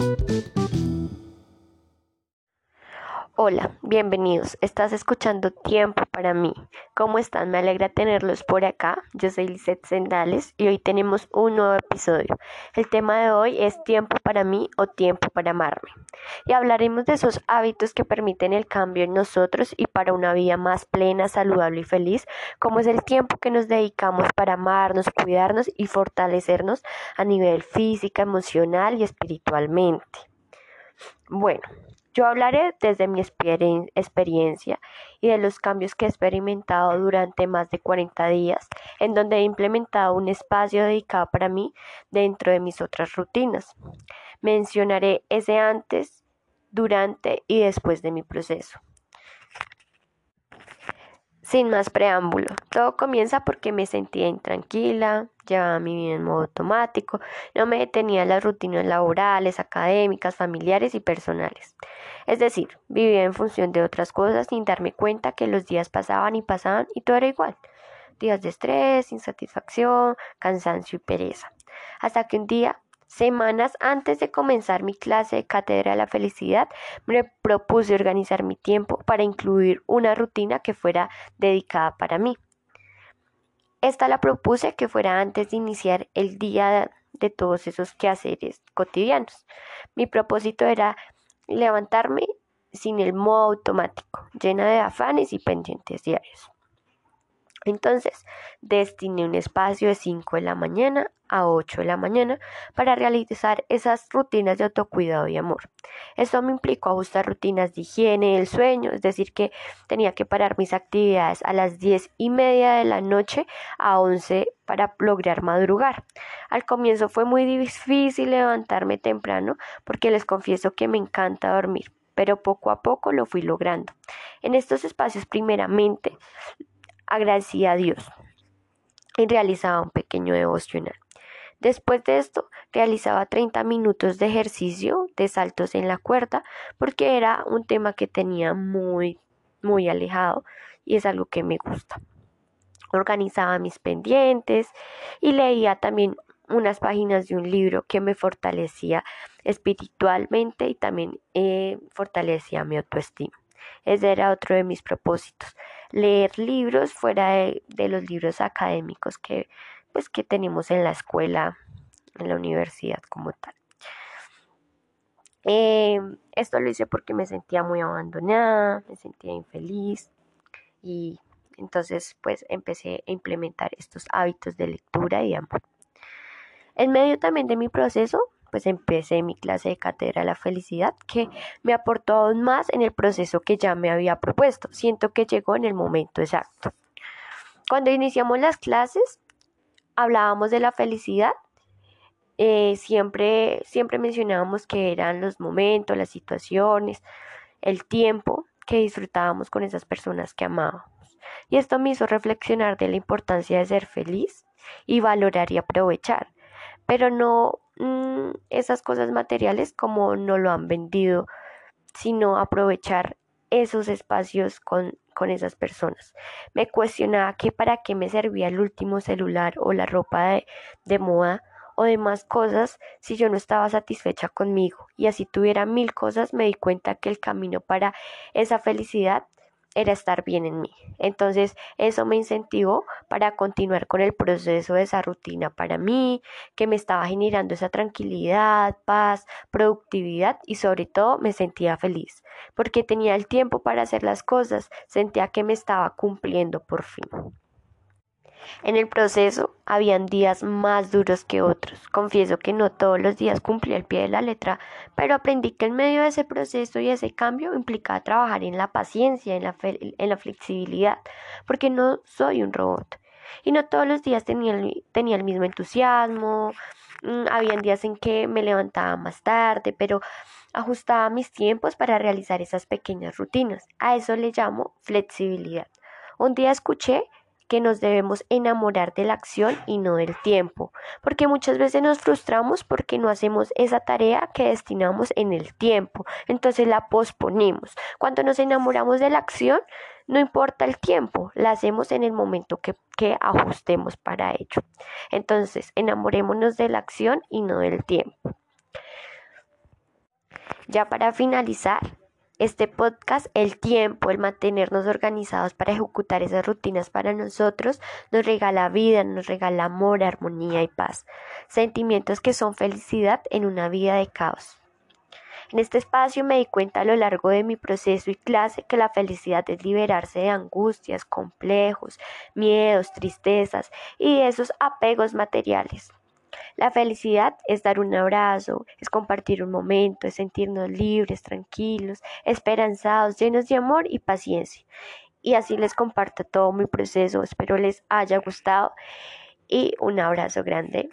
thank you Hola, bienvenidos. Estás escuchando Tiempo para mí. ¿Cómo están? Me alegra tenerlos por acá. Yo soy Lizeth Sendales y hoy tenemos un nuevo episodio. El tema de hoy es Tiempo para mí o Tiempo para amarme. Y hablaremos de esos hábitos que permiten el cambio en nosotros y para una vida más plena, saludable y feliz, como es el tiempo que nos dedicamos para amarnos, cuidarnos y fortalecernos a nivel física, emocional y espiritualmente. Bueno, yo hablaré desde mi experiencia y de los cambios que he experimentado durante más de 40 días, en donde he implementado un espacio dedicado para mí dentro de mis otras rutinas. Mencionaré ese antes, durante y después de mi proceso. Sin más preámbulo, todo comienza porque me sentía intranquila, llevaba mi vida en modo automático, no me detenía en las rutinas laborales, académicas, familiares y personales. Es decir, vivía en función de otras cosas sin darme cuenta que los días pasaban y pasaban y todo era igual. Días de estrés, insatisfacción, cansancio y pereza. Hasta que un día Semanas antes de comenzar mi clase de Cátedra de la Felicidad, me propuse organizar mi tiempo para incluir una rutina que fuera dedicada para mí. Esta la propuse que fuera antes de iniciar el día de todos esos quehaceres cotidianos. Mi propósito era levantarme sin el modo automático, llena de afanes y pendientes diarios. Entonces, destiné un espacio de 5 de la mañana a 8 de la mañana para realizar esas rutinas de autocuidado y amor. Esto me implicó ajustar rutinas de higiene del sueño, es decir, que tenía que parar mis actividades a las 10 y media de la noche a 11 para lograr madrugar. Al comienzo fue muy difícil levantarme temprano porque les confieso que me encanta dormir, pero poco a poco lo fui logrando. En estos espacios primeramente agradecía a Dios y realizaba un pequeño devocional. Después de esto, realizaba 30 minutos de ejercicio de saltos en la cuerda porque era un tema que tenía muy, muy alejado y es algo que me gusta. Organizaba mis pendientes y leía también unas páginas de un libro que me fortalecía espiritualmente y también eh, fortalecía mi autoestima. Ese era otro de mis propósitos, leer libros fuera de, los libros académicos que, pues, que tenemos en la escuela, en la universidad como tal. Em, esto lo hice porque me sentía muy abandonada, me sentía infeliz y entonces pues empecé a implementar estos hábitos de lectura y amor. En medio también de mi proceso pues empecé mi clase de cátedra la felicidad que me aportó aún más en el proceso que ya me había propuesto. Siento que llegó en el momento exacto. Cuando iniciamos las clases, hablábamos de la felicidad. Eh, siempre, siempre mencionábamos que eran los momentos, las situaciones, el tiempo que disfrutábamos con esas personas que amábamos. Y esto me hizo reflexionar de la importancia de ser feliz y valorar y aprovechar, pero no Mm, esas cosas materiales como no lo han vendido, sino aprovechar esos espacios con, con esas personas. Me cuestionaba que para qué me servía el último celular o la ropa de, de moda o demás cosas si yo no estaba satisfecha conmigo y así tuviera mil cosas me di cuenta que el camino para esa felicidad era estar bien en mí. Entonces eso me incentivó para continuar con el proceso de esa rutina para mí, que me estaba generando esa tranquilidad, paz, productividad y sobre todo me sentía feliz, porque tenía el tiempo para hacer las cosas, sentía que me estaba cumpliendo por fin. En el proceso habían días más duros que otros. Confieso que no todos los días cumplí el pie de la letra, pero aprendí que en medio de ese proceso y ese cambio implicaba trabajar en la paciencia, en la, en la flexibilidad, porque no soy un robot. Y no todos los días tenía el, tenía el mismo entusiasmo. Mm, habían días en que me levantaba más tarde, pero ajustaba mis tiempos para realizar esas pequeñas rutinas. A eso le llamo flexibilidad. Un día escuché que nos debemos enamorar de la acción y no del tiempo, porque muchas veces nos frustramos porque no hacemos esa tarea que destinamos en el tiempo, entonces la posponemos. Cuando nos enamoramos de la acción, no importa el tiempo, la hacemos en el momento que, que ajustemos para ello. Entonces, enamorémonos de la acción y no del tiempo. Ya para finalizar, este podcast, el tiempo, el mantenernos organizados para ejecutar esas rutinas para nosotros, nos regala vida, nos regala amor, armonía y paz. Sentimientos que son felicidad en una vida de caos. En este espacio me di cuenta a lo largo de mi proceso y clase que la felicidad es liberarse de angustias, complejos, miedos, tristezas y de esos apegos materiales. La felicidad es dar un abrazo, es compartir un momento, es sentirnos libres, tranquilos, esperanzados, llenos de amor y paciencia. Y así les comparto todo mi proceso, espero les haya gustado y un abrazo grande.